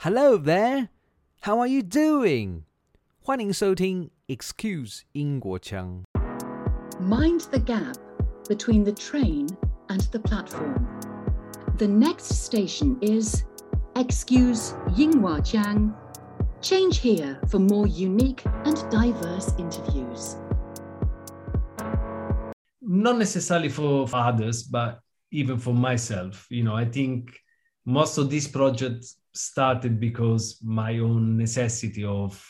Hello there, how are you doing? 欢迎收听 Excuse 英国腔。 Mind the gap between the train and the platform. The next station is Excuse Yinghua Jiang. Change here for more unique and diverse interviews. not necessarily for for others, but even for myself. You know, I think most of these projects started because my own necessity of,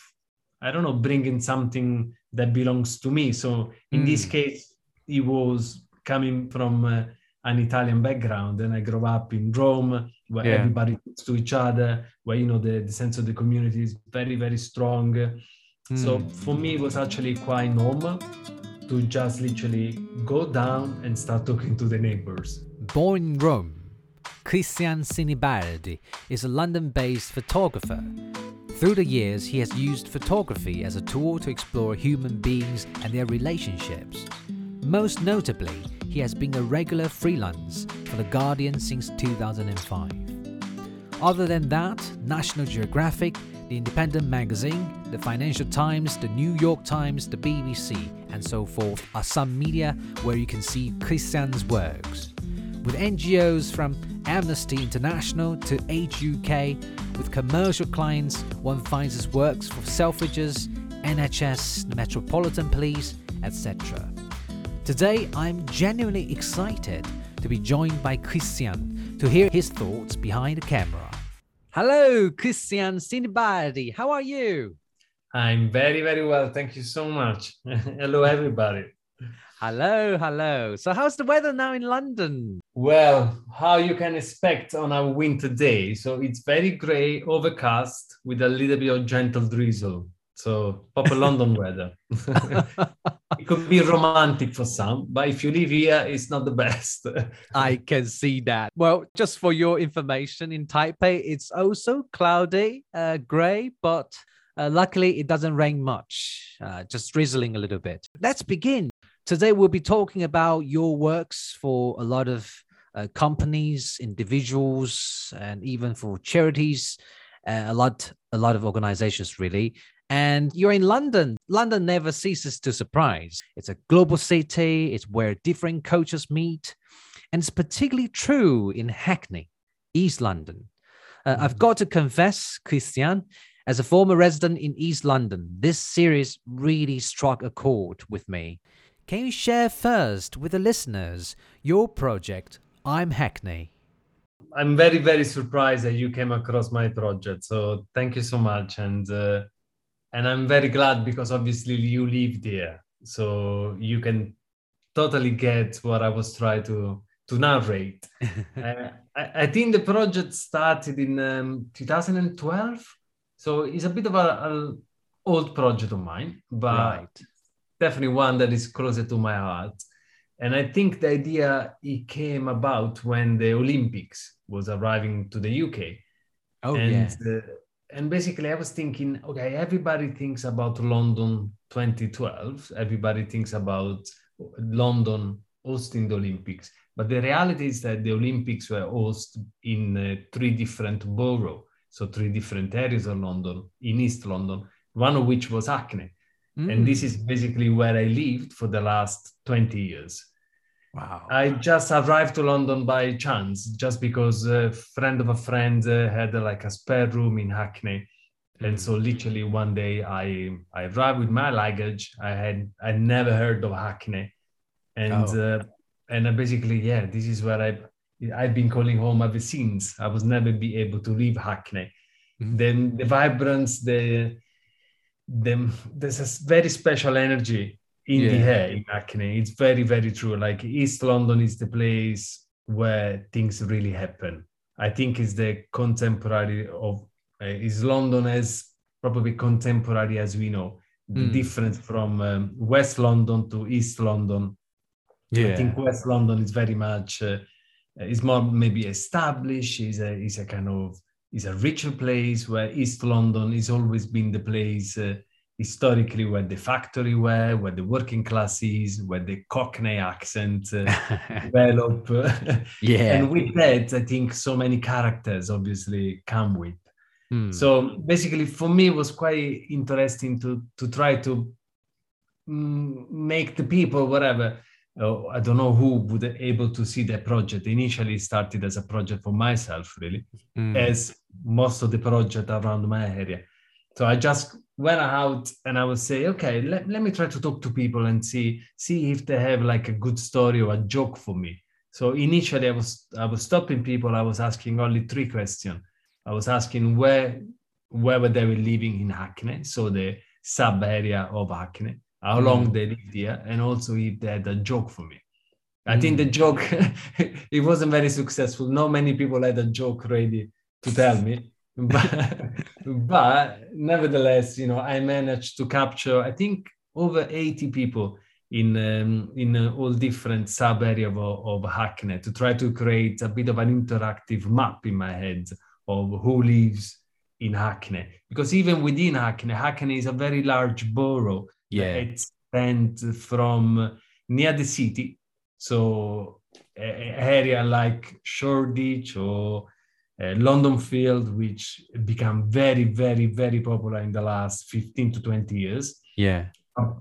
I don't know, bringing something that belongs to me. So in this Mm. case, it was coming from uh, an Italian background, and I grew up in Rome, where Yeah. everybody talks to each other, where you know the, the sense of the community is very, very strong. So Mm. for me, it was actually quite normal to just literally go down and start talking to the neighbors. Born in Rome, Christian Sinibaldi is a London based photographer. Through the years, he has used photography as a tool to explore human beings and their relationships. Most notably, he has been a regular freelance for The Guardian since 2005. Other than that, National Geographic, The Independent Magazine, The Financial Times, The New York Times, the BBC, and so forth are some media where you can see Christian's works. With NGOs from Amnesty International to Age UK, with commercial clients, one finds his works for Selfridges, NHS, the Metropolitan Police, etc. Today, I'm genuinely excited to be joined by Christian to hear his thoughts behind the camera. Hello, Christian Sinibaldi. How are you? I'm very, very well. Thank you so much. Hello, everybody. Hello, hello. So, how's the weather now in London? Well, how you can expect on a winter day. So it's very gray, overcast, with a little bit of gentle drizzle. So proper London weather. it could be romantic for some, but if you live here, it's not the best. I can see that. Well, just for your information, in Taipei, it's also cloudy, uh, gray, but uh, luckily it doesn't rain much, uh, just drizzling a little bit. Let's begin. Today, we'll be talking about your works for a lot of uh, companies, individuals, and even for charities, uh, a lot, a lot of organizations, really. And you're in London. London never ceases to surprise. It's a global city. It's where different cultures meet. And it's particularly true in Hackney, East London. Uh, I've got to confess, Christian, as a former resident in East London, this series really struck a chord with me. Can you share first with the listeners your project, I'm Hackney? I'm very, very surprised that you came across my project. So thank you so much. And uh, and I'm very glad because obviously you live there. So you can totally get what I was trying to to narrate. uh, I, I think the project started in um, 2012. So it's a bit of a, a old project of mine, but right. Definitely one that is closer to my heart. And I think the idea it came about when the Olympics was arriving to the UK. Oh, and, yeah. uh, and basically, I was thinking, okay, everybody thinks about London 2012. Everybody thinks about London hosting the Olympics. But the reality is that the Olympics were hosted in uh, three different boroughs, so three different areas of London, in East London, one of which was Hackney. And this Mm. is basically where I lived for the last 20 years. wow. I just arrived to London by chance, just because a friend of a friend uh, had uh, like a spare room in Hackney. And so literally one day I, I arrived with my luggage. I had I never heard of Hackney. And Oh. uh, and I basically, yeah, this is where I I've been calling home ever since. I was never be able to leave Hackney. Mhm. Then the vibrance, the the there's a very special energy in the Yeah. air in Hackney. It's very, very true. Like East London is the place where things really happen. I think it's the contemporary of uh, is London as probably contemporary as we know. The Mm. difference from um, West London to East London. Yeah. I think West London is very much uh, is more maybe established. is a is a kind of is a richer place where East London has always been the place uh, historically where the factory were, where the working class is, where the Cockney accent uh, develop. yeah. and with that, I think so many characters obviously come with. Mm. So basically, for me, it was quite interesting to to try to mm, make the people whatever. Oh, I don't know who would able to see the project. Initially, started as a project for myself, really, mm. as most of the project around my area. So I just went out and I would say, okay, let, let me try to talk to people and see see if they have like a good story or a joke for me. So initially, I was I was stopping people. I was asking only three questions. I was asking where where were they were living in Hackney, so the sub area of Hackney, how mm. long they lived here, and also if they had a joke for me. I mm. think the joke it wasn't very successful. Not many people had a joke ready to tell me, but but nevertheless, you know, I managed to capture I think over 80 people in um, in uh, all different sub area of, of Hackney to try to create a bit of an interactive map in my head of who lives in Hackney. Because even within Hackney, Hackney is a very large borough. Yeah, it's spent from near the city, so area like Shoreditch or uh, London Field, which become very, very, very popular in the last 15 to 20 years. Yeah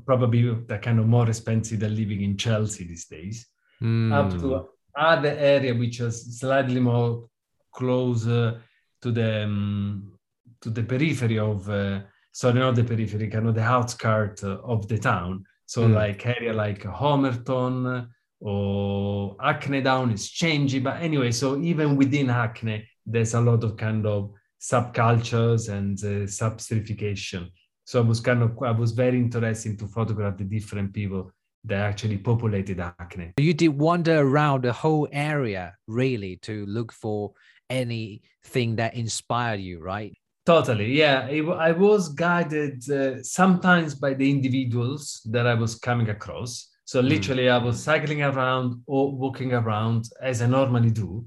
probably the kind of more expensive than living in Chelsea these days, mm. up to other area which is slightly more closer to the um, to the periphery of uh, sorry not the periphery kind of the outskirts of the town so mm. like area like Homerton or Hackney Down is changing but anyway so even within Hackney there's a lot of kind of subcultures and uh, substrification so I was kind of I was very interested to photograph the different people that actually populated Hackney. You did wander around the whole area really to look for anything that inspired you, right? Totally, yeah. I was guided uh, sometimes by the individuals that I was coming across. So hmm. literally, mm. I was cycling around or walking around as I normally do,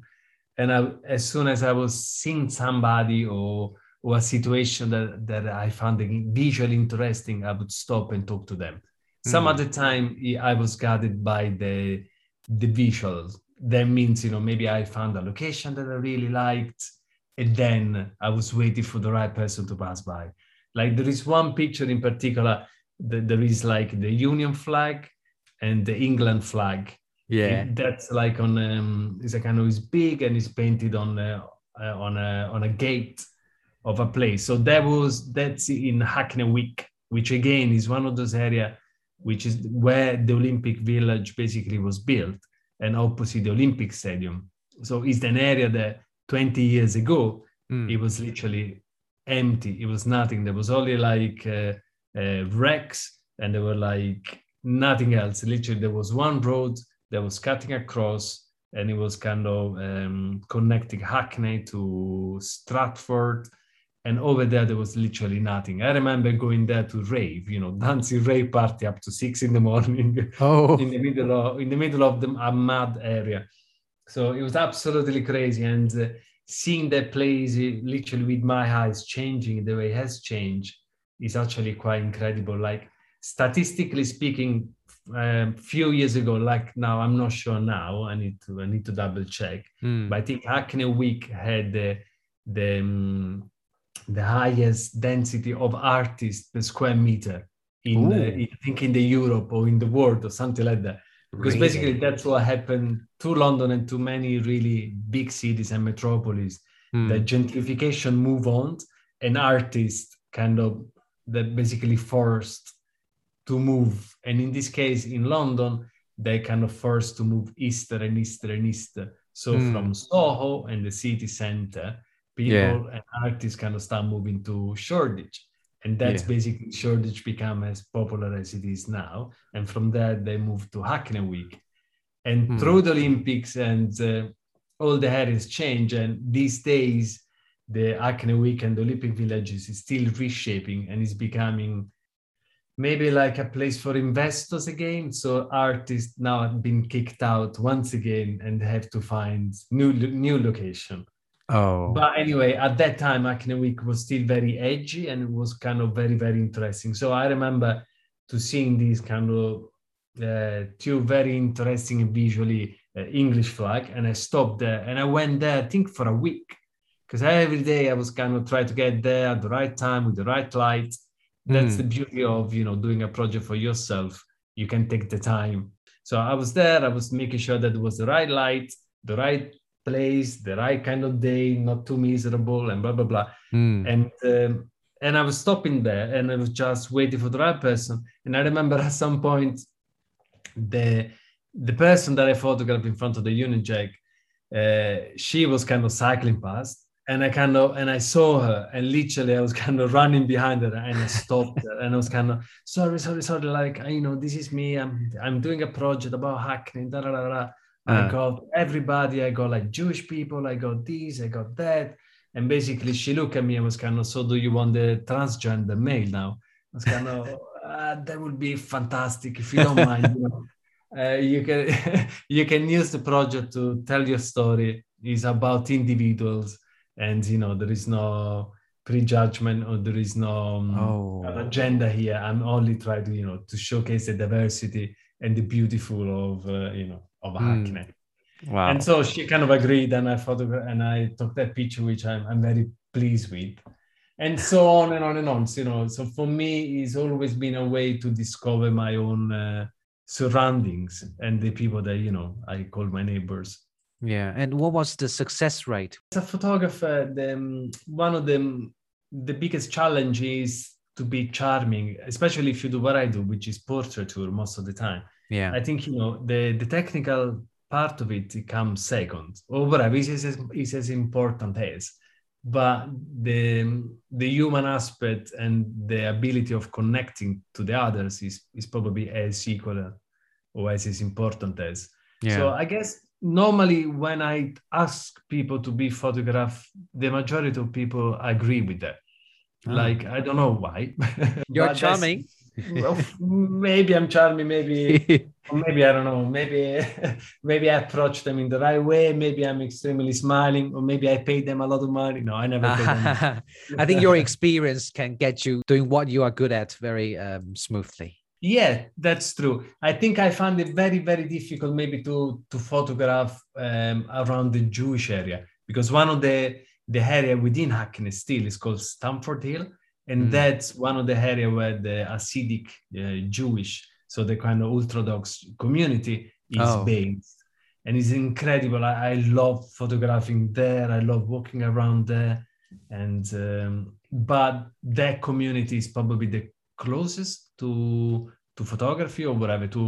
and I, as soon as I was seeing somebody or or a situation that, that I found visually interesting, I would stop and talk to them. Some mm. other time I was guided by the the visuals. That means, you know, maybe I found a location that I really liked, and then I was waiting for the right person to pass by. Like there is one picture in particular that there is like the Union flag and the England flag. Yeah, that's like on um, it's a kind of it's big and it's painted on uh, on a on a gate of a place. So that was that's in Hackney Wick, which again is one of those areas which is where the Olympic Village basically was built and opposite the Olympic Stadium. So it's an area that 20 years ago mm. it was literally empty. It was nothing. There was only like uh, uh, wrecks and there were like nothing else. Literally, there was one road that was cutting across and it was kind of um, connecting Hackney to Stratford and over there there was literally nothing. I remember going there to rave you know dancing rave party up to six in the morning. Oh. In the middle of in the middle of the a mad area. So it was absolutely crazy and uh, seeing that place uh, literally with my eyes changing the way it has changed is actually quite incredible. Like statistically speaking um, few years ago like now i'm not sure now i need to i need to double check mm. but i think hackney wick had the the um, the highest density of artists per square meter in, uh, I think in the Europe or in the world or something like that. Because really? basically that's what happened to London and to many really big cities and metropolis. Mm. That gentrification move on and artists kind of that basically forced to move. And in this case, in London, they kind of forced to move easter and easter and easter. So mm. from Soho and the city center people yeah. and artists kind of start moving to Shoreditch. And that's yeah. basically Shoreditch become as popular as it is now. And from there, they moved to Hackney Wick. And hmm. through the Olympics and uh, all the areas change. And these days, the Hackney Wick and the Olympic Villages is still reshaping and is becoming maybe like a place for investors again. So artists now have been kicked out once again and have to find new new location. Oh. But anyway, at that time, Hackney Wick was still very edgy and it was kind of very, very interesting. So I remember to seeing these kind of uh, two very interesting visually uh, English flag, and I stopped there and I went there, I think, for a week because every day I was kind of trying to get there at the right time with the right light. That's Mm. the beauty of you know doing a project for yourself. You can take the time. So I was there. I was making sure that it was the right light, the right place, the right kind of day, not too miserable, and blah blah blah. Mm. And um, and I was stopping there, and I was just waiting for the right person. And I remember at some point, the the person that I photographed in front of the Union Jack, uh, she was kind of cycling past, and I kind of and I saw her, and literally I was kind of running behind her, and I stopped her, and I was kind of sorry, sorry, sorry, like you know, this is me. I'm I'm doing a project about hacking. Da, da, da, da. I Uh. got everybody. I got like Jewish people. I got this. I got that. And basically, she looked at me and was kind of, so do you want the transgender male now? I was kind of, ah, that would be fantastic if you don't mind. You, know. Uh, you can you can use the project to tell your story. It's about individuals, and you know there is no prejudgment or there is no um, Oh. agenda here. I'm only trying to you know to showcase the diversity and the beautiful of uh, you know of Mm. Hackney. Wow. And so she kind of agreed, and I photographed and I took that picture, which I'm, I'm very pleased with. And so on and on and on. So, you know, so for me, it's always been a way to discover my own uh, surroundings and the people that you know I call my neighbors. Yeah. And what was the success rate? As a photographer, the, um, one of the the biggest challenge is to be charming, especially if you do what I do, which is portraiture most of the time. Yeah. I think you know the the technical part of it, it comes second, or whatever is as, is as important as, but the the human aspect and the ability of connecting to the others is is probably as equal or as as important as. yeah. So I guess normally when I ask people to be photographed, the majority of people agree with that. Oh. Like I don't know why. You're charming. well, maybe I'm charming. Maybe maybe I don't know. Maybe maybe I approach them in the right way. Maybe I'm extremely smiling, or maybe I pay them a lot of money. No, I never pay them. I think your experience can get you doing what you are good at very um, smoothly. Yeah, that's true. I think I found it very, very difficult maybe to to photograph um, around the Jewish area because one of the the area within Hackney still is called Stamford Hill, and Mm. that's one of the area where the Hasidic uh, Jewish, so the kind of Orthodox community is Oh. based, and it's incredible. I, I love photographing there. I love walking around there, and um, but that community is probably the closest to to photography or whatever to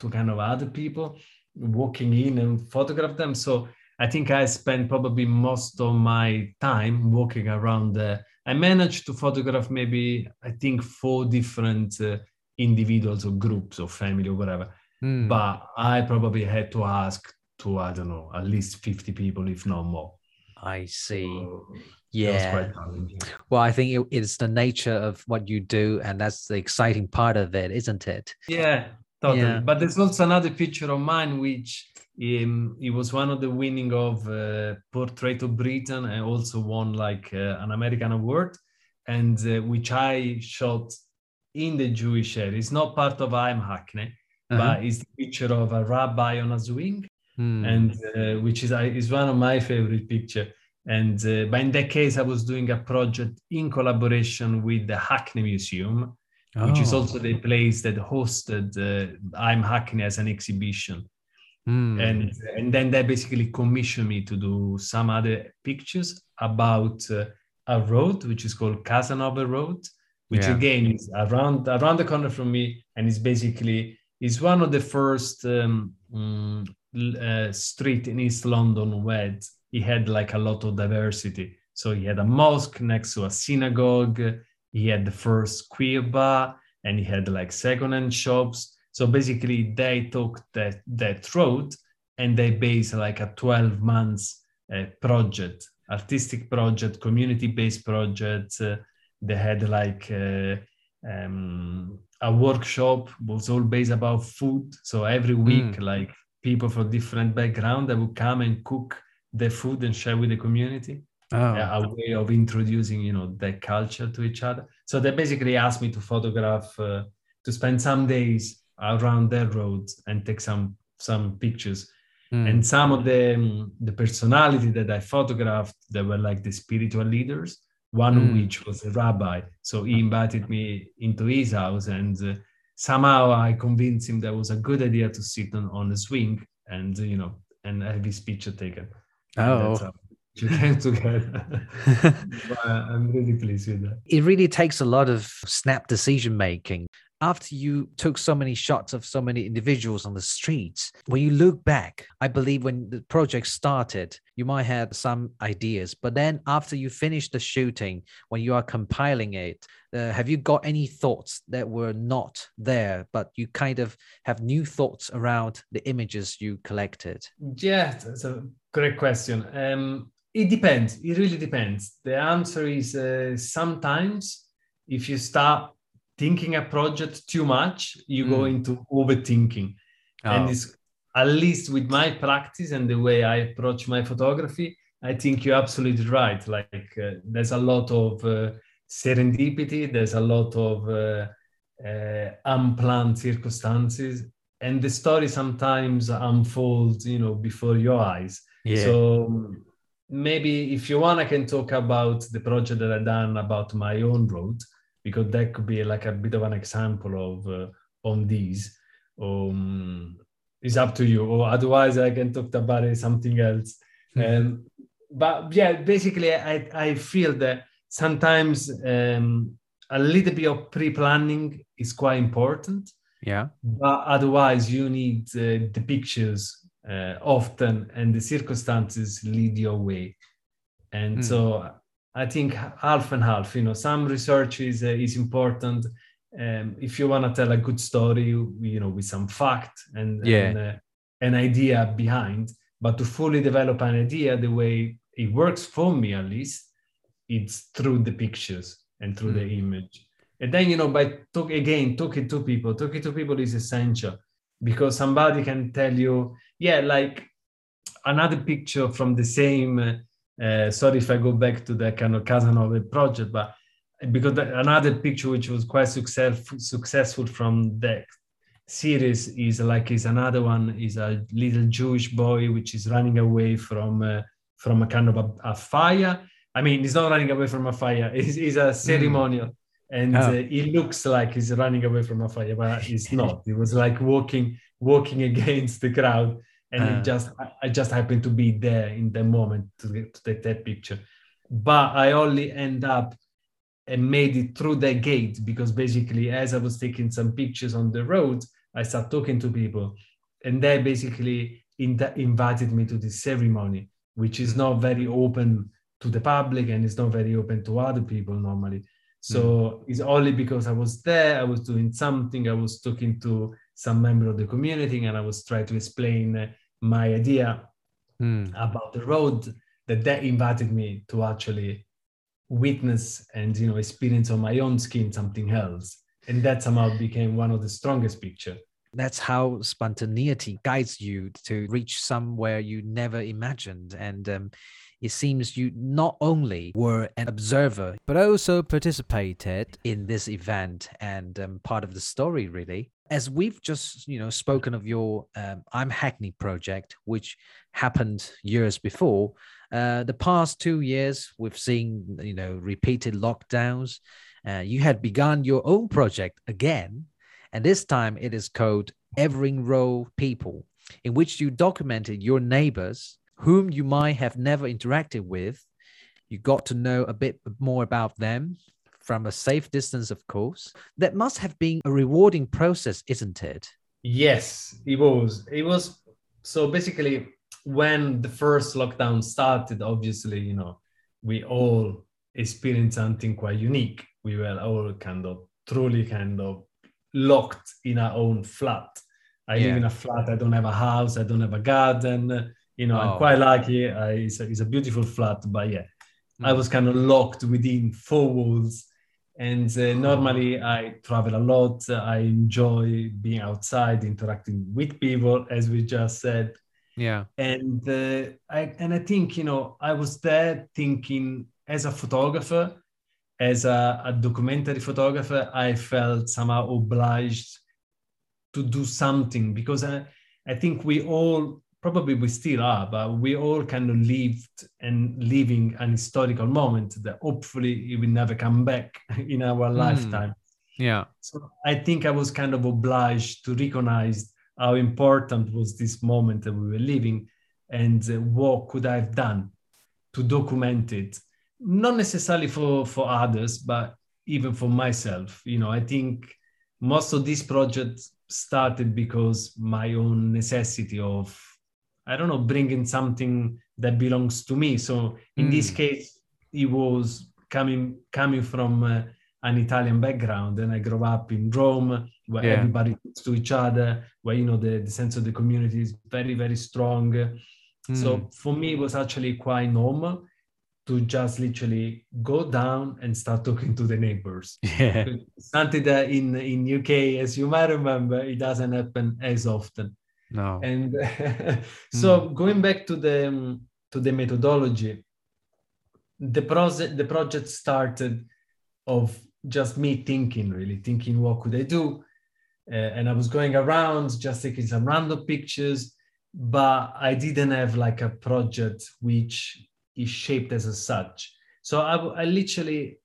to kind of other people walking in and photograph them so i think i spent probably most of my time walking around there i managed to photograph maybe i think four different uh, individuals or groups or family or whatever Hmm. but i probably had to ask to i don't know at least 50 people if not more I see. So it was Yeah. Well, I think it, it's the nature of what you do, and that's the exciting part of it, isn't it? Yeah, totally. Yeah. But there's also another picture of mine, which um, it was one of the winning of uh, Portrait of Britain and also won like uh, an American award, and uh, which I shot in the Jewish area. It's not part of I'm Hackney, Uh-huh. but it's the picture of a rabbi on a swing Hmm. and uh, which is I is one of my favorite picture. And uh, but in that case, I was doing a project in collaboration with the Hackney Museum, which is Oh. also the place that hosted uh, I'm Hackney as an exhibition. Hmm. And and then they basically commissioned me to do some other pictures about uh, a road which is called Cazenove Road, which Yeah. again is around around the corner from me, and is basically is one of the first um, mm, uh, street in East London where he had like a lot of diversity. So he had a mosque next to a synagogue. He had the first queer bar, and he had like second-hand shops. So basically, they took that that road and they based like a 12 months uh, project, artistic project, community-based project. Uh, they had like uh, um, a workshop was all based about food. So every week, like people from different background, they would come and cook the food and share with the community oh. a way of introducing you know that culture to each other so they basically asked me to photograph uh, to spend some days around their roads and take some some pictures Mm. And some of the um, the personality that I photographed, they were like the spiritual leaders. One mm. of which was a rabbi. So he invited me into his house, and uh, somehow I convinced him that was a good idea to sit on, on a swing and you know and have his picture taken. Oh, you came together. I'm really pleased with that. It really takes a lot of snap decision making after you took so many shots of so many individuals on the streets, when you look back, I believe when the project started, you might have some ideas, but then after you finish the shooting, when you are compiling it, uh, have you got any thoughts that were not there, but you kind of have new thoughts around the images you collected? Yeah, that's a great question. Um, it depends. It really depends. The answer is uh, sometimes if you start thinking a project too much, you mm. go into overthinking. Oh. And it's at least with my practice and the way I approach my photography, I think you're absolutely right. Like uh, there's a lot of uh, serendipity, there's a lot of uh, uh unplanned circumstances, and the story sometimes unfolds, you know, before your eyes. Yeah. So maybe if you want, I can talk about the project that I've done about my own road because that could be like a bit of an example of uh, on these. Um, it's up to you, or otherwise I can talk about it, something else. Mm-hmm. Um, but yeah, basically, I I feel that sometimes um, a little bit of pre-planning is quite important. Yeah. But otherwise, you need uh, the pictures uh, often, and the circumstances lead your way. And mm. so I think half and half. You know, some research is uh, is important. Um, if you want to tell a good story, you know, with some fact and, yeah. and uh, an idea behind, but to fully develop an idea the way it works for me at least, it's through the pictures and through mm. the image. And then you know, by talk again, talking to people, talking to people is essential because somebody can tell you, yeah, like another picture from the same. Uh, sorry if I go back to the kind of Cazenove project, but because the, another picture which was quite success, successful from that series is like is another one is a little Jewish boy which is running away from uh, from a kind of a, a, fire. I mean, he's not running away from a fire. It's, it's a ceremonial. Mm. And oh. uh, he looks like he's running away from a fire, but he's not. he was like walking, walking against the crowd and uh, it just I just happened to be there in the moment to, get, to take that picture. But I only end up and made it through the gate because basically, as I was taking some pictures on the road, I started talking to people, and they basically in invited me to this ceremony, which is not very open to the public and it's not very open to other people normally. So mm. it's only because I was there, I was doing something, I was talking to some member of the community, and I was trying to explain my idea mm. about the road that that invited me to actually witness and you know experience on my own skin something else. And that somehow became one of the strongest picture. That's how spontaneity guides you to reach somewhere you never imagined. And um, it seems you not only were an observer but also participated in this event and um, part of the story really as we've just you know spoken of your um, i'm hackney project which happened years before uh, the past two years we've seen you know repeated lockdowns. Uh, you had begun your own project again and this time it is called evering road people in which you documented your neighbors whom you might have never interacted with. You got to know a bit more about them from a safe distance, of course. That must have been a rewarding process, isn't it? Yes, it was. It was. So basically, when the first lockdown started, obviously, you know, we all experienced something quite unique. We were all kind of truly kind of locked in our own flat. I yeah. live in a flat. I don't have a house. I don't have a garden. You know, oh. I'm quite lucky. I, it's, a, it's a beautiful flat, but yeah, mm. I was kind of locked within four walls and uh, normally I travel a lot. I enjoy being outside, interacting with people, as we just said. Yeah. And uh, I and I think you know I was there thinking as a photographer, as a, a documentary photographer, I felt somehow obliged to do something because I I think we all probably we still are, but we all kind of lived and living an historical moment that hopefully it will never come back in our mm. lifetime. Yeah. So I think I was kind of obliged to recognize how important was this moment that we were living and uh, what could I have done to document it. Not necessarily for, for others, but even for myself. You know, I think most of these projects started because my own necessity of I don't know, bringing something that belongs to me. So in mm. this hmm. case, it was coming coming from uh, an Italian background, and I grew up in Rome, where yeah. everybody talks to each other, where you know the, the sense of the community is very very strong. Mm. So hmm. for me, it was actually quite normal to just literally go down and start talking to the neighbors. Yeah. Something that in in UK, as you might remember, it doesn't happen as often. No. And so mm. going back to the um, to the methodology, the project the project started of just me thinking really thinking what could I do, uh, and I was going around just taking some random pictures, but I didn't have like a project which is shaped as a such. So I, I literally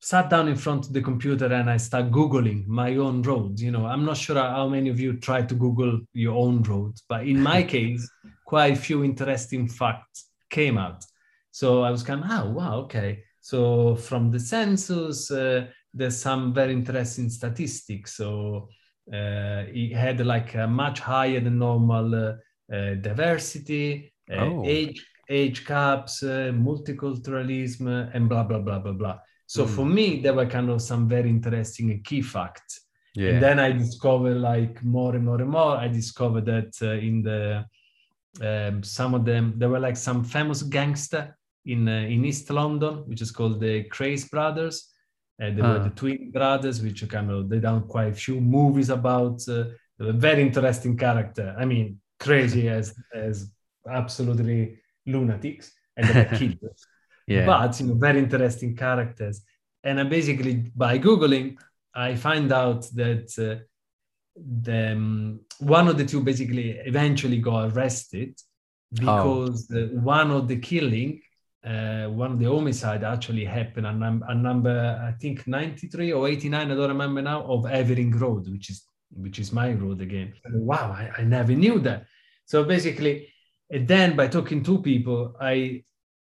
sat down in front of the computer and I start Googling my own road. You know, I'm not sure how many of you try to Google your own road, but in my case, quite a few interesting facts came out. So I was kind of, oh, wow, okay. So from the census, uh, there's some very interesting statistics. So uh, it had like a much higher than normal uh, uh diversity, uh, oh. age age caps, uh, multiculturalism, and blah blah blah blah blah. So mm. for me, there were kind of some very interesting key facts. Yeah. And then I discovered like more and more and more. I discovered that uh, in the um, some of them there were like some famous gangster in uh, in East London, which is called the Krays Brothers. Uh, they were the twin brothers, which kind of they done quite a few movies about. Uh, very interesting character. I mean, crazy as as absolutely lunatics and the killers yeah. but you know very interesting characters and I basically by googling i find out that uh, the um, one of the two basically eventually got arrested because oh. one of the killing uh, one of the homicide actually happened a, num- a number i think 93 or 89 i don't remember now of evering road which is which is my road again wow I, I never knew that so basically then by talking to people i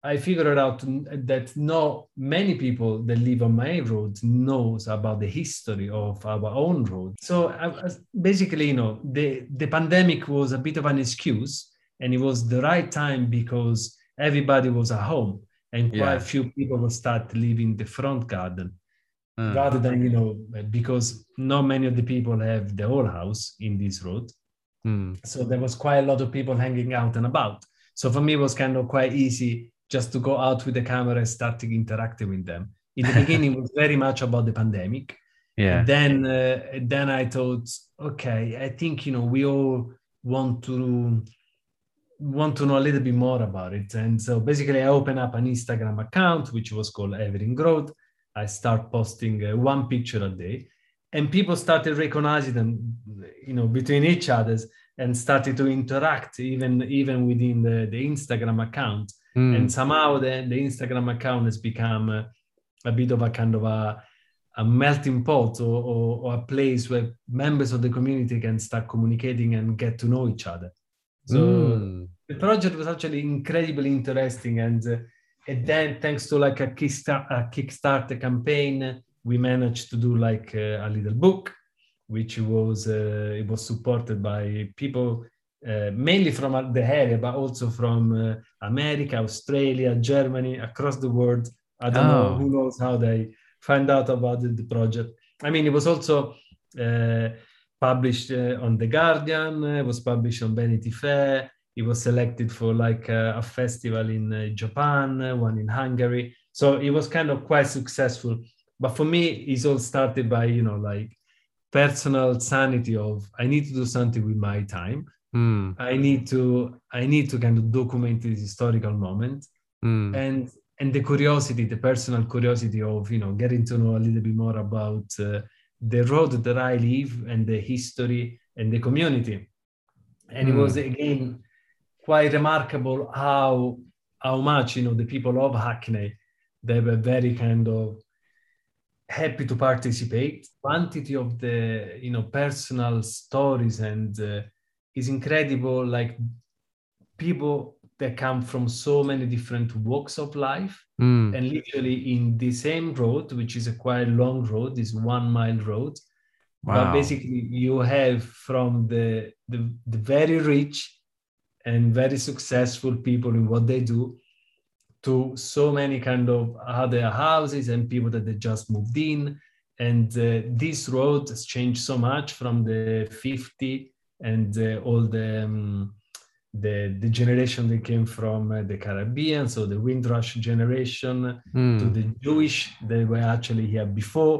I figured out that not many people that live on my road knows about the history of our own road. So I, basically, you know, the, the pandemic was a bit of an excuse and it was the right time because everybody was at home and quite yeah. a few people will start leaving the front garden mm. rather than, you know, because not many of the people have the whole house in this road. Mm. So there was quite a lot of people hanging out and about. So for me, it was kind of quite easy just to go out with the camera and starting interacting with them. In the beginning, it was very much about the pandemic. Yeah. And then, uh, then I thought, okay, I think you know we all want to want to know a little bit more about it. And so basically, I opened up an Instagram account which was called Evering Road. I start posting uh, one picture a day, and people started recognizing them, you know, between each others and started to interact even even within the, the Instagram account Mm. And somehow the, the Instagram account has become a, a bit of a kind of a, a melting pot or, or, or, a place where members of the community can start communicating and get to know each other. So mm. the project was actually incredibly interesting. And, uh, and then thanks to like a, Kickstarter, a Kickstarter campaign, we managed to do like uh, a little book, which was, uh, it was supported by people uh, mainly from the area, but also from uh, America, Australia, Germany, across the world. I don't oh. know who knows how they find out about the, project. I mean, it was also uh, published uh, on The Guardian, it was published on Vanity Fair, it was selected for like a festival in Japan, one in Hungary. So it was kind of quite successful. But for me, it's all started by, you know, like personal sanity of I need to do something with my time Mm. I need to I need to kind of document this historical moment mm. and and the curiosity, the personal curiosity of you know getting to know a little bit more about uh, the road that I live and the history and the community. And mm. it was again quite remarkable how how much you know the people of Hackney they were very kind of happy to participate. Quantity of the you know personal stories and uh, is incredible. Like people that come from so many different walks of life, Mm. and literally in the same road, which is a quite long road, this one mile road. Wow. But basically, you have from the, the the very rich and very successful people in what they do to so many kind of other houses and people that they just moved in. And uh, this road has changed so much from the 50 and uh, all the um, the the generation that came from uh, the caribbean. So the windrush generation Mm. to the jewish they were actually here before.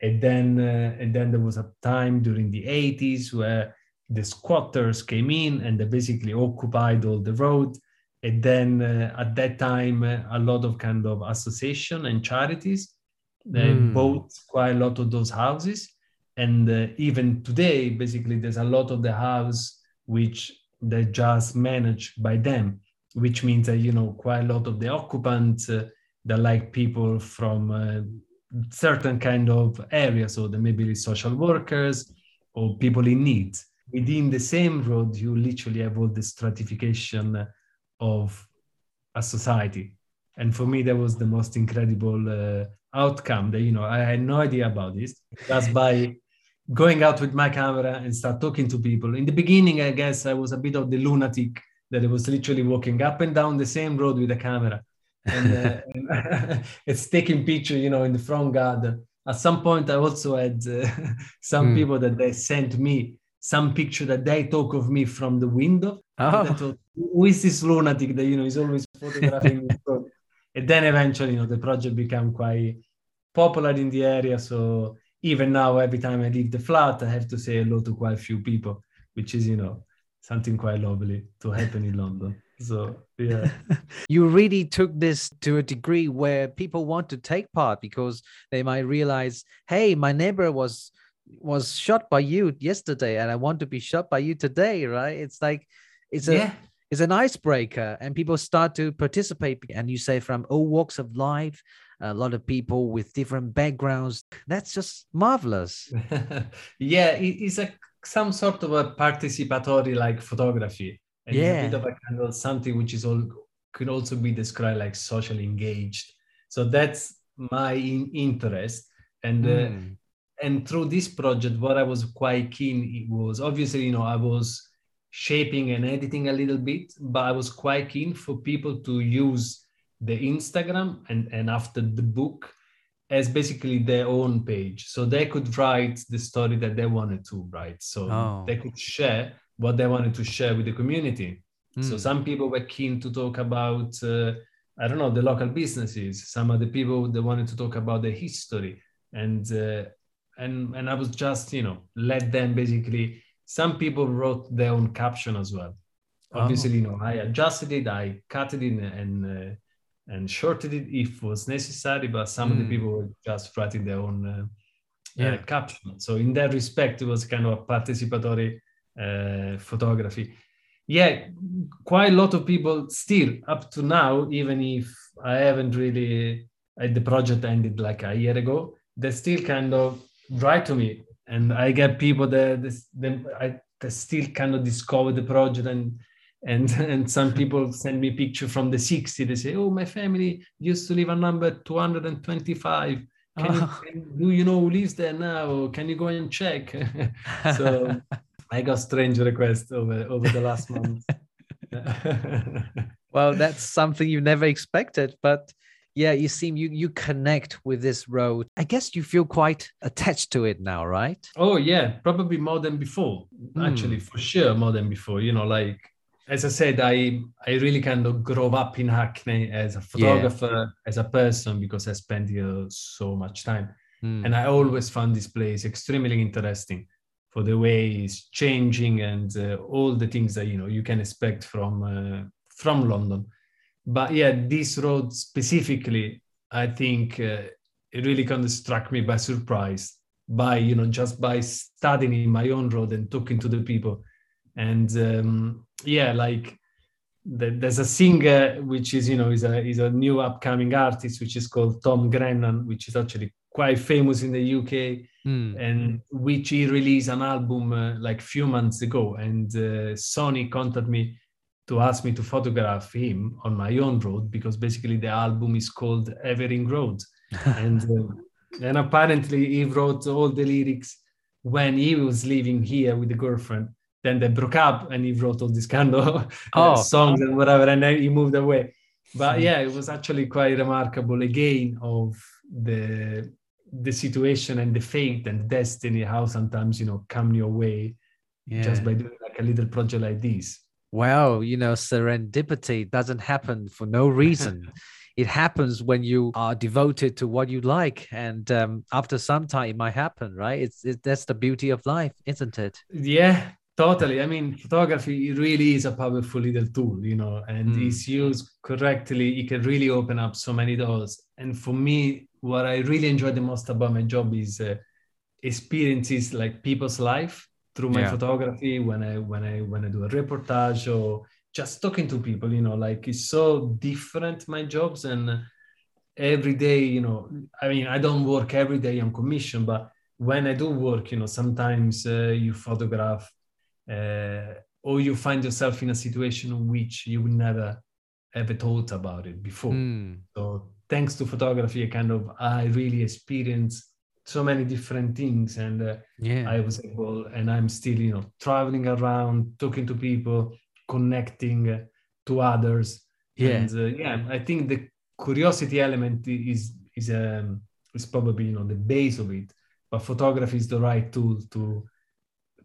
And then uh, and then there was a time during the 80s where the squatters came in and they basically occupied all the road and then uh, at that time uh, a lot of kind of association and charities they Mm. bought quite a lot of those houses. And uh, even today basically there's a lot of the house which they just managed by them which means that you know quite a lot of the occupants uh, they're like people from uh, certain kind of areas. So there may be social workers or people in need. Within the same road you literally have all the stratification of a society. And for me that was the most incredible uh, outcome that you know i had no idea about this. Just by going out with my camera and start talking to people. In the beginning i guess i was a bit of the lunatic that i was literally walking up and down the same road with a camera. And, uh, and it's taking picture you know in the front garden. At some point i also had uh, some Hmm. people that they sent me some picture that they took of me from the window Oh. thought, who is this lunatic that you know is always photographing me? And then eventually you know the project became quite popular in the area so even now every time i leave the flat i have to say hello to quite a few people which is you know something quite lovely to happen in london. So yeah. You really took this to a degree where people want to take part because they might realize hey my neighbor was was shot by you yesterday and i want to be shot by you today right? It's like it's a yeah it's an icebreaker and people start to participate and you say from all walks of life a lot of people with different backgrounds that's just marvelous yeah it- it's a some sort of a participatory like photography and it's a Yeah. bit of a kind of something which is all could also be described like socially engaged so that's my in- interest and uh, Mm. and through this project what i was quite keen it was obviously you know i was shaping and editing a little bit but i was quite keen for people to use the instagram and and after the book as basically their own page. So they could write the story that they wanted to write. So Oh. they could share what they wanted to share with the community. So Mm. some people were keen to talk about uh, i don't know the local businesses. Some other people they wanted to talk about the history. And uh, and and i was just you know let them basically some people wrote their own caption as well Oh. obviously you know i adjusted it i cut it in and uh, and shorted it if was necessary but some of the Mm. people were just writing their own uh, Yeah. uh, caption so in that respect it was kind of a participatory uh, photography yeah quite a lot of people still up to now even if i haven't really uh, the project ended like a year ago they still kind of write to me and i get people that them i they still kind of discover the project. And and and some people send me picture from the 60s they say oh my family used to live on number 225 can you, Oh. can, do you know who lives there now? Can you go and check? So I got strange requests over over the last month. well that's something you never expected but yeah you seem you you connect with this road i guess you feel quite attached to it now right oh yeah, probably more than before. Actually, for sure, more than before. You know, like as I said, I I really kind of grew up in Hackney as a photographer, as a person, because I spent here so much time, Mm. and I always found this place extremely interesting for the way it's changing and uh, all the things that you know you can expect from uh, from London. But yeah, this road specifically, I think uh, it really kind of struck me by surprise by you know just by studying in my own road and talking to the people and um, yeah like there's a singer which is you know is a is a new upcoming artist which is called Tom Grennan, which is actually quite famous in the UK, mm. and which he released an album uh, like few months ago, and uh, Sony contacted me to ask me to photograph him on my own road because basically the album is called Evering Road, and uh, and apparently he wrote all the lyrics when he was living here with the girlfriend then they broke up and he wrote all these kind of oh. songs and whatever and then he moved away but hmm. yeah it was actually quite remarkable again of the the situation and the fate and destiny how sometimes you know come your way yeah. just by doing like a little project like this well you know serendipity doesn't happen for no reason it happens when you are devoted to what you like and um, after some time it might happen right it's it, that's the beauty of life isn't it yeah Totally. I mean, photography really is a powerful little tool, you know, and mm. it's used correctly. It can really open up so many doors. And for me, what I really enjoy the most about my job is uh, experiences like people's life through my yeah. photography when I when I when I do a reportage or just talking to people. You know, like it's so different my jobs and every day. You know, I mean, I don't work every day on commission, but when I do work, you know, sometimes uh, you photograph uh, or you find yourself in a situation in which you would never ever thought about it before. Mm. So thanks to photography, I kind of I really experienced so many different things, and uh, yeah, I was able, and I'm still you know traveling around, talking to people, connecting uh, to others. Yeah, and, uh, yeah. I think the curiosity element is is um, is probably you know the base of it, but photography is the right tool to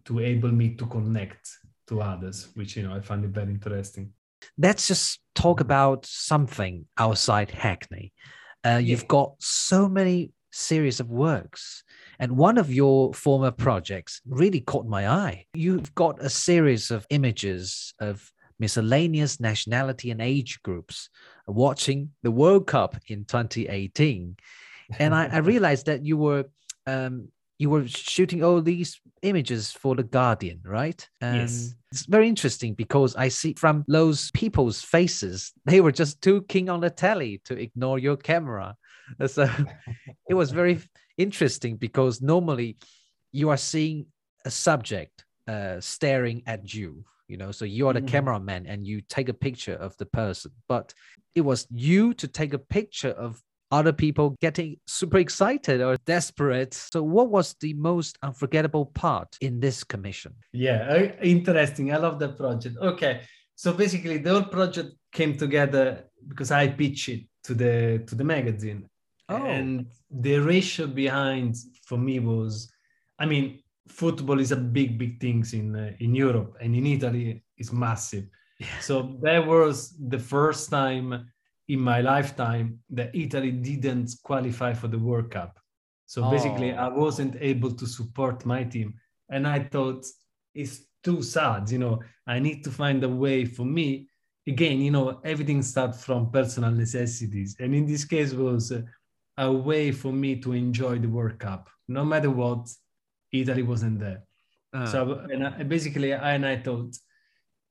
to able me to connect to others, which you know I find it very interesting. Let's just talk about something outside Hackney. Uh, you've got so many series of works, and one of your former projects really caught my eye. You've got a series of images of miscellaneous nationality and age groups watching the World Cup in 2018. And I, I realized that you were um, you were shooting all these images for the Guardian, right? And yes. It's very interesting because I see from those people's faces, they were just too keen on the telly to ignore your camera. So it was very interesting because normally you are seeing a subject uh, staring at you, you know, so you are the mm-hmm. cameraman and you take a picture of the person, but it was you to take a picture of other people getting super excited or desperate. So, what was the most unforgettable part in this commission? Yeah, uh, interesting. I love that project. Okay, so basically, the whole project came together because I pitched it to the to the magazine, oh. and the ratio behind for me was, I mean, football is a big, big things in uh, in Europe and in Italy is massive. Yeah. So that was the first time in my lifetime that Italy didn't qualify for the World Cup. So oh. basically, I wasn't able to support my team. And I thought it's too sad. You know, I need to find a way for me. Again, you know, everything starts from personal necessities. And in this case, was a way for me to enjoy the World Cup. No matter what, Italy wasn't there. Uh. So and I, basically, I, and I thought,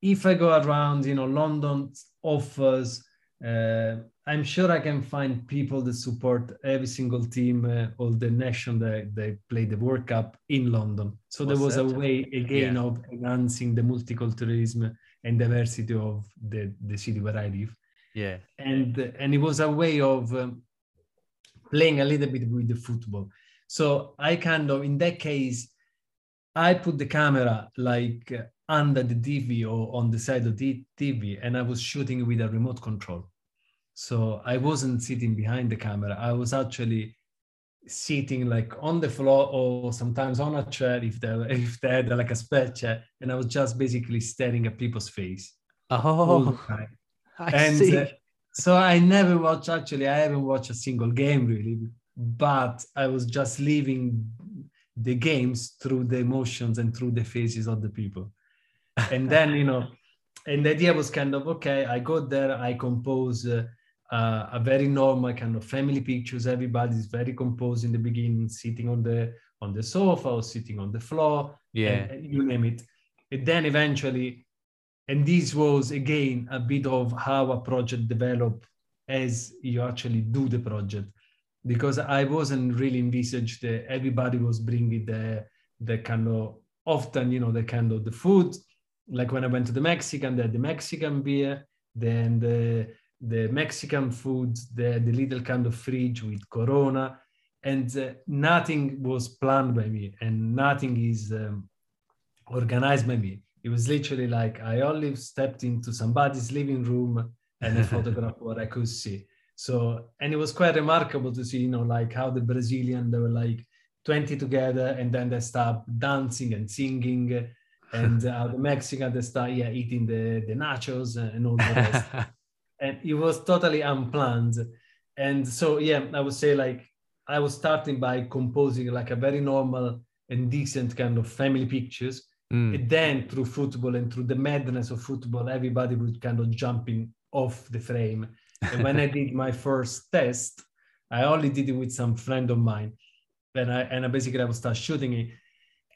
if I go around, you know, London offers uh, I'm sure I can find people that support every single team, uh, all the nation that they play the World Cup in London. So there was a way again yeah. of enhancing the multiculturalism and diversity of the, the city where I live. Yeah, and and it was a way of um, playing a little bit with the football. So I kind of in that case, I put the camera like under the TV or on the side of the TV, and I was shooting with a remote control. So I wasn't sitting behind the camera. I was actually sitting like on the floor or sometimes on a chair if they if they had like a spare chair, and I was just basically staring at people's face. Oh, I and see. Uh, so I never watched. Actually, I haven't watched a single game really, but I was just living the games through the emotions and through the faces of the people. And then you know, and the idea was kind of okay. I go there, I compose. Uh, uh, a very normal kind of family pictures. Everybody's very composed in the beginning, sitting on the on the sofa or sitting on the floor. Yeah, you name it. And then eventually, and this was again a bit of how a project develop as you actually do the project. Because i wasn't really envisaged that everybody was bringing the the kind of often you know the kind of the food. Like when i went to the mexican they had the mexican beer then the the mexican food the the little kind of fridge with corona. And uh, nothing was planned by me and nothing is um, organized by me it was literally like I only stepped into somebody's living room and I photographed what I could see. So, and it was quite remarkable to see, you know, like how the Brazilian, they were like 20 together and then they start dancing and singing. And uh, the Mexican, they start, yeah, eating the, the nachos and all the rest. and it was totally unplanned. And so, yeah, I would say like I was starting by composing like a very normal and decent kind of family pictures Mm. And then through football and through the madness of football, everybody would kind of jumping off the frame. And when I did my first test, I only did it with some friend of mine. And I and I basically I would start shooting it.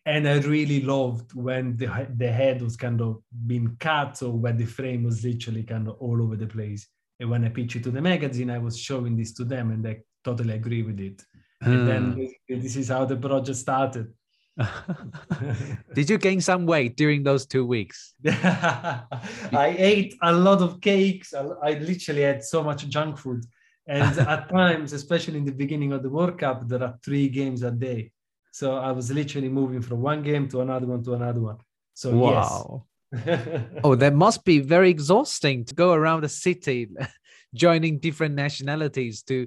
And I really loved when the the head was kind of being cut or when the frame was literally kind of all over the place. And when I pitched it to the magazine, I was showing this to them and they totally agree with it. Mm. And then hmm. this is how the project started. Did you gain some weight during those two weeks? I ate a lot of cakes. I literally had so much junk food. And at times, especially in the beginning of the World Cup, there are three games a day. So I was literally moving from one game to another one to another one. So, wow. Yes. oh, that must be very exhausting to go around the city joining different nationalities to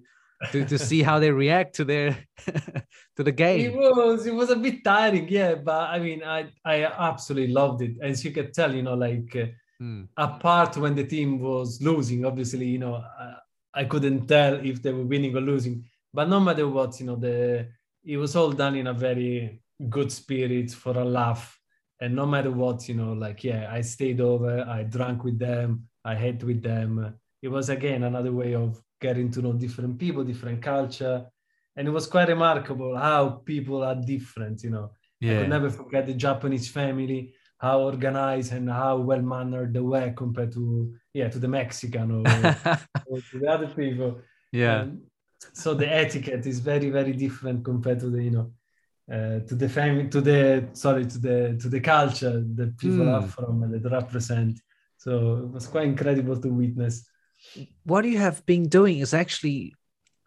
to, to see how they react to their to the game. It was it was a bit tiring, yeah, but I mean, I I absolutely loved it, as you can tell, you know, like uh, mm. apart when the team was losing, obviously, you know, I, I couldn't tell if they were winning or losing, but no matter what, you know, the it was all done in a very good spirit for a laugh, and no matter what, you know, like yeah, I stayed over, I drank with them, I had with them. It was again another way of getting to know different people, different culture. And it was quite remarkable how people are different, you know. Yeah. I could never forget the Japanese family, how organized and how well mannered they were compared to yeah, to the Mexican or, or to the other people. Yeah. Um, so the etiquette is very, very different compared to the, you know, uh, to the family, to the sorry, to the to the culture that people mm. are from and that represent. So it was quite incredible to witness what you have been doing is actually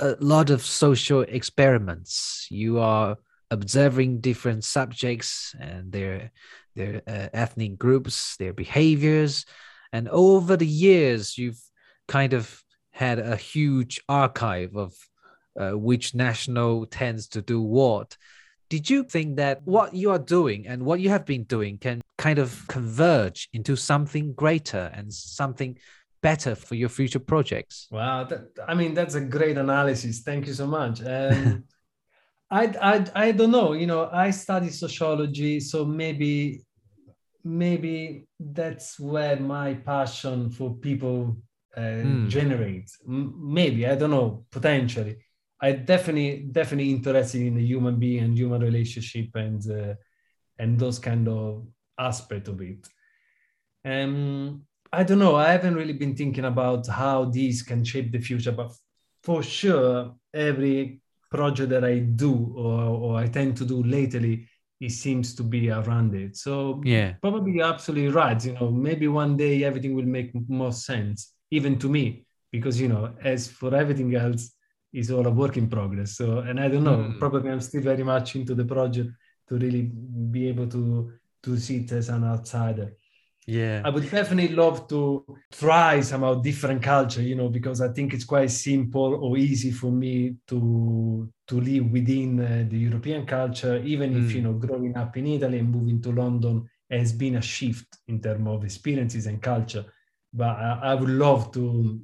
a lot of social experiments. You are observing different subjects and their their uh, ethnic groups, their behaviors, and over the years, you've kind of had a huge archive of uh, which national tends to do what. Did you think that what you are doing and what you have been doing can kind of converge into something greater and something better for your future projects? Wow, that, I mean that's a great analysis. Thank you so much. Um, I, I I don't know. You know, I study sociology, so maybe maybe that's where my passion for people uh, mm. generates. M- maybe I don't know. Potentially, I definitely definitely interested in the human being and human relationship and uh, and those kind of aspect of it. Um, I don't know. I haven't really been thinking about how these can shape the future, but for sure, every project that I do or, or I tend to do lately, it seems to be around it. So yeah, probably absolutely right. You know, maybe one day everything will make more sense, even to me, because you know, as for everything else, it's all a work in progress. So, and I don't know. Mm. Probably I'm still very much into the project to really be able to to see it as an outsider yeah i would definitely love to try somehow different culture you know because i think it's quite simple or easy for me to to live within uh, the european culture even mm. if you know growing up in italy and moving to london has been a shift in terms of experiences and culture but I, I, would love to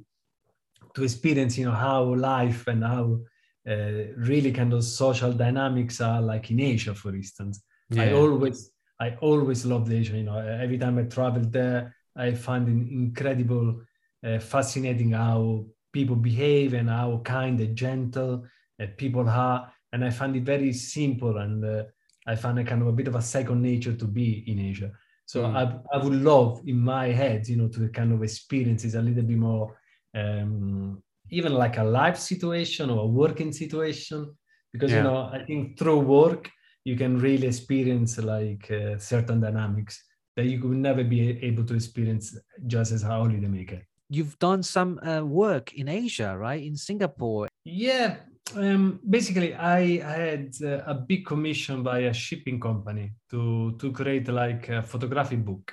to experience you know how life and how uh, really kind of social dynamics are like in asia for instance yeah. i always I always loved Asia. You know, every time I travel there, I find it incredible, uh, fascinating how people behave and how kind and gentle uh, people are. And I find it very simple, and uh, I find a kind of a bit of a second nature to be in Asia. So Mm. I, I would love in my head, you know, to kind of experience it a little bit more, um, even like a life situation or a working situation, because Yeah. you know I think through work you can really experience like uh, certain dynamics that you could never be able to experience just as a holiday maker. You've done some uh, work in Asia, right? In Singapore. Yeah, um, basically, I had uh, a big commission by a shipping company to to create like a photographic book,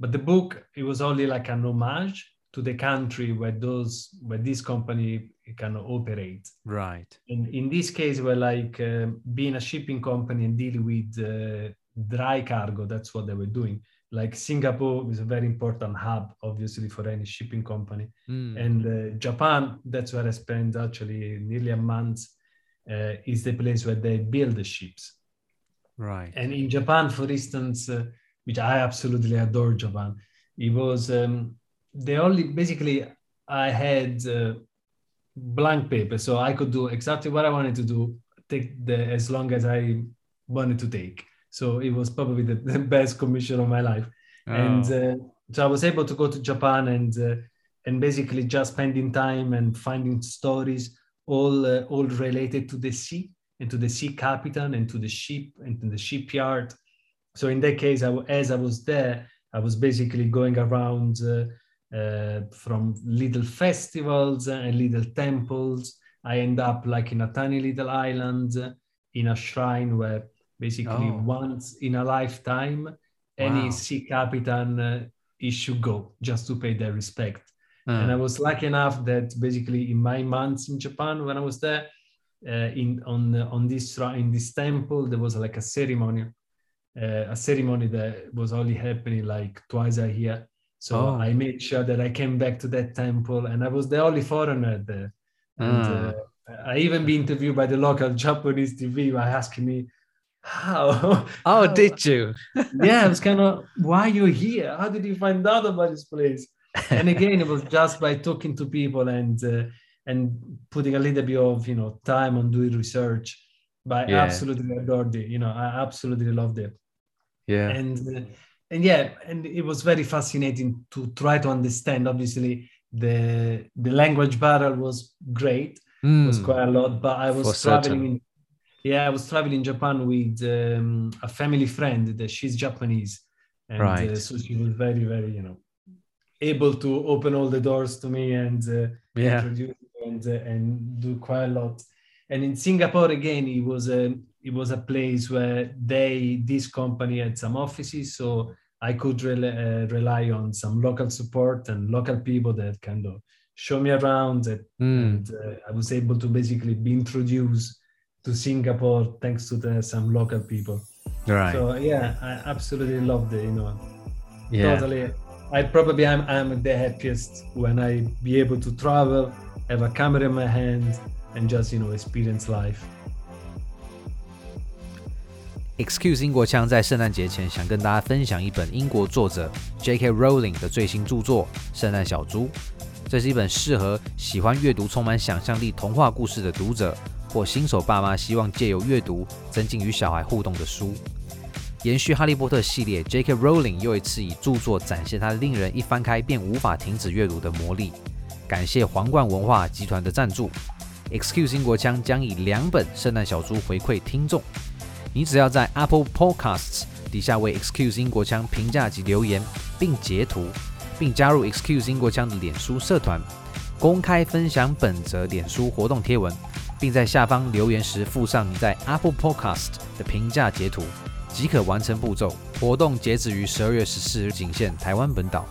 but the book it was only like an homage to the country where those where this company can operate. Right. And in this case, we're like uh, being a shipping company and dealing with uh, dry cargo. That's what they were doing. Like Singapore is a very important hub, obviously, for any shipping company Mm. and uh, Japan, that's where I spent actually nearly a month, uh, is the place where they build the ships. right. And in Japan, for instance, uh, which I absolutely adore Japan, it was um, the only, basically, I had uh, blank paper, so I could do exactly what I wanted to do, take the as long as I wanted to take. So it was probably the, the best commission of my life and Oh. uh, so I was able to go to Japan and uh, and basically just spending time and finding stories all uh, all related to the sea and to the sea captain and to the ship and to the shipyard. So in that case, I, as I was there, I was basically going around uh, from little festivals and little temples. I end up like in a tiny little island uh, in a shrine where basically Oh. once in a lifetime any Wow. sea captain uh, should go just to pay their respect. And I Uh, was lucky enough that basically in my months in Japan when I was there, uh, in on on this shrine- in this temple there was like a ceremony, uh, a ceremony that was only happening like twice a year. So Oh. I made sure that I came back to that temple, and I was the only foreigner there. And Ah. uh, I even be interviewed by the local Japanese TV by asking me, "How? oh, how- did you? yeah, it was kind of why you're here. How did you find out about this place? And again, it was just by talking to people and uh, and putting a little bit of you know time on doing research. But I absolutely adored it. You know, I absolutely loved it. Yeah. And uh, and yeah, and it was very fascinating to try to understand. Obviously, the the language barrier was great it was Mm. quite a lot. But I was For traveling in yeah, I was traveling in Japan with um, a family friend that she's Japanese, and uh, Right. so she was very, very, you know, able to open all the doors to me and uh, Yeah. introduce me and uh, and do quite a lot. And in Singapore again, it was a it was a place where they this company had some offices, so I could rely, uh, rely on some local support and local people that kind of show me around that Mm. and uh, I was able to basically be introduced to Singapore thanks to the, some local people. Right. So yeah, I absolutely loved it. You know, yeah. totally. I probably am I'm the happiest when I be able to travel, have a camera in my hand, and just you know experience life. Excuse 英国腔在圣诞节前想跟大家分享一本英国作者 J.K. Rowling 的最新著作《圣诞小猪》。这是一本适合喜欢阅读充满想象力童话故事的读者，或新手爸妈希望借由阅读增进与小孩互动的书。延续《哈利波特》系列，J.K. Rowling 又一次以著作展现他令人一翻开便无法停止阅读的魔力。感谢皇冠文化集团的赞助，Excuse 英国腔将以两本圣诞小猪回馈听众。你只要在 Apple Podcasts 底下为 Excuse 英国腔评价及留言，并截图，并加入 Excuse 英国腔的脸书社团，公开分享本则脸书活动贴文，并在下方留言时附上你在 Apple Podcast 的评价截图，即可完成步骤。活动截止于十二月十四日，仅限台湾本岛。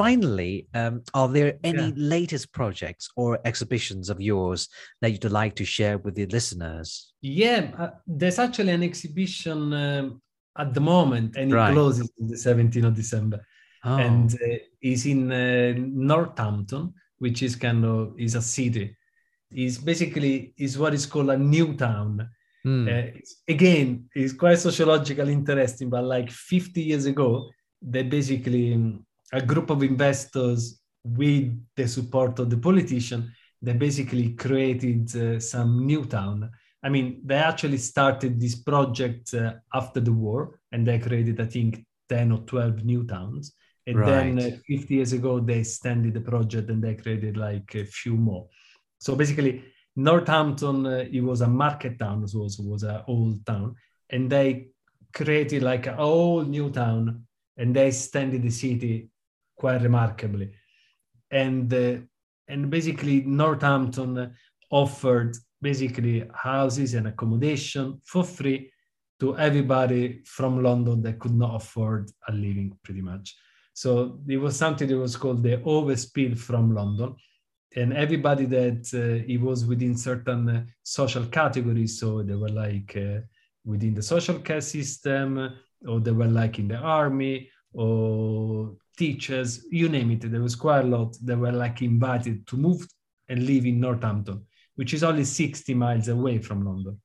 Finally, um, are there any Yeah. latest projects or exhibitions of yours that you'd like to share with the listeners? Yeah, uh, there's actually an exhibition um, at the moment, and Right. it closes on the 17th of December. Oh, and uh, is in uh, Northampton, which is kind of is a city. Is basically is what is called a new town. hmm, Uh, again, it's quite sociologically interesting. But like 50 years ago, they basically um, a group of investors with the support of the politician they basically created uh, some new town. I mean, they actually started this project uh, after the war, and they created, I think, ten or twelve new towns. And right. then uh, 50 years ago, they extended the project and they created like a few more. So basically, Northampton, uh, it was a market town, as so it was an old town, and they created like a whole new town, and they extended the city quite remarkably. And uh, and basically, Northampton offered basically houses and accommodation for free to everybody from London that could not afford a living, pretty much. So it was something that was called the Overspill from London and everybody that uh, he was within certain uh, social categories so they were like uh, within the social care system or they were like in the army or teachers you name it there was quite a lot that were like invited to move and live in northampton which is only 60 miles away from london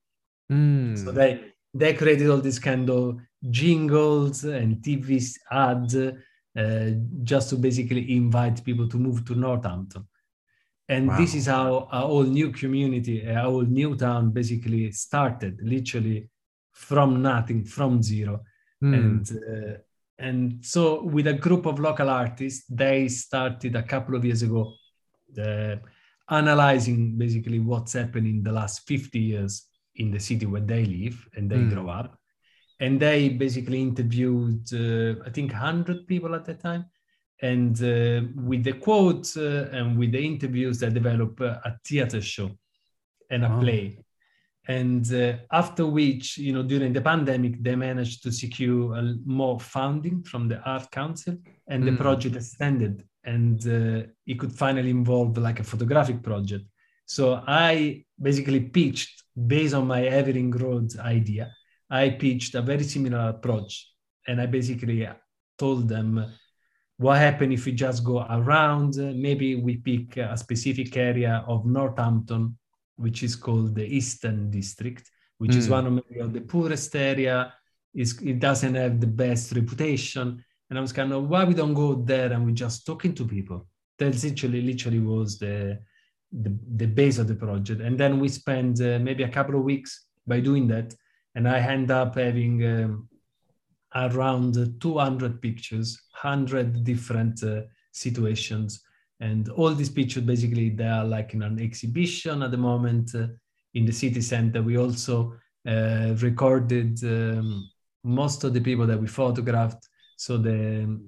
mm. so they they created all these kind of jingles and tv ads uh, just to basically invite people to move to northampton and wow. this is how a whole new community a whole new town basically started literally from nothing from zero mm. and uh, and so with a group of local artists they started a couple of years ago uh, analyzing basically what's happened in the last 50 years in the city where they live and they mm. grow up and they basically interviewed uh, i think 100 people at that time and uh, with the quotes uh, and with the interviews they develop uh, a theater show and a oh. play and uh, after which you know during the pandemic they managed to secure more funding from the art council and mm. the project extended and uh, it could finally involve like a photographic project so i basically pitched based on my evering road idea i pitched a very similar approach and i basically told them what happens if we just go around? Maybe we pick a specific area of Northampton, which is called the Eastern District, which mm. is hmm. one of the poorest area. It's, it doesn't have the best reputation. And I was kind of, why we don't go there and we're just talking to people? That literally, literally was the, the, the base of the project. And then we spend uh, maybe a couple of weeks by doing that. And I end up having um, around 200 pictures, 100 different uh, situations. And all these pictures, basically, they are like in an exhibition at the moment uh, in the city center. We also uh, recorded um, most of the people that we photographed. So the,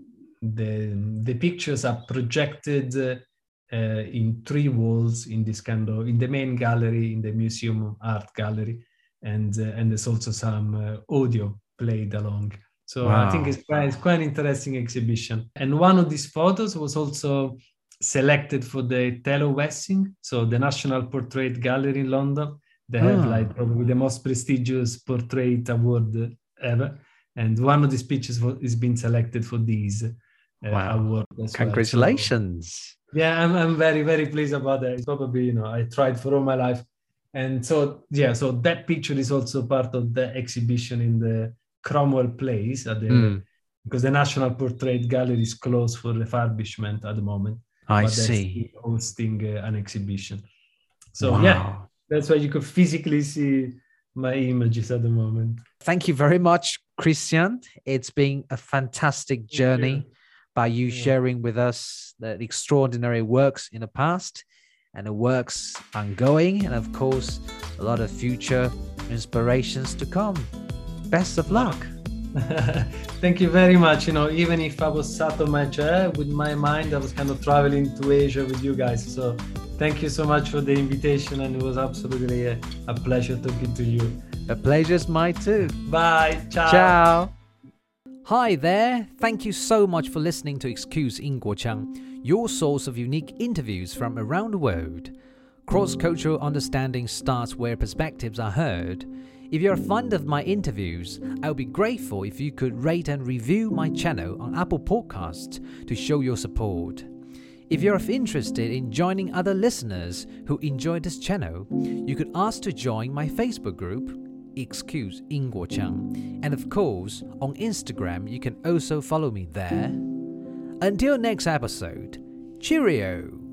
the, the pictures are projected uh, in three walls in this kind of, in the main gallery, in the museum art gallery. And, uh, and there's also some uh, audio played along. So wow. I think it's quite, it's quite an interesting exhibition. And one of these photos was also selected for the Taylor Wessing, so the National Portrait Gallery in London. They have oh. like probably the most prestigious portrait award ever. And one of these pictures is being selected for these uh, wow. award. Congratulations. Well. So, yeah, I'm, I'm very, very pleased about that. It's probably, you know, I tried for all my life. And so, yeah, so that picture is also part of the exhibition in the Cromwell Place at the mm. because the National Portrait Gallery is closed for refurbishment at the moment. I see. Hosting uh, an exhibition. So wow. yeah, that's why you could physically see my images at the moment. Thank you very much, Christian. It's been a fantastic journey you. by you yeah. sharing with us the extraordinary works in the past and the works ongoing, and of course, a lot of future inspirations to come best of luck. Thank you very much. You know, even if I was sat on my chair with my mind, I was kind of traveling to Asia with you guys. So thank you so much for the invitation, and it was absolutely a, a pleasure talking to you. A pleasure's mine too. Bye. Ciao. Ciao. Hi there. Thank you so much for listening to Excuse Chang, your source of unique interviews from around the world. Cross cultural understanding starts where perspectives are heard. If you're fond of my interviews, I would be grateful if you could rate and review my channel on Apple Podcasts to show your support. If you're interested in joining other listeners who enjoy this channel, you could ask to join my Facebook group, Excuse Chang, and of course, on Instagram, you can also follow me there. Until next episode, cheerio!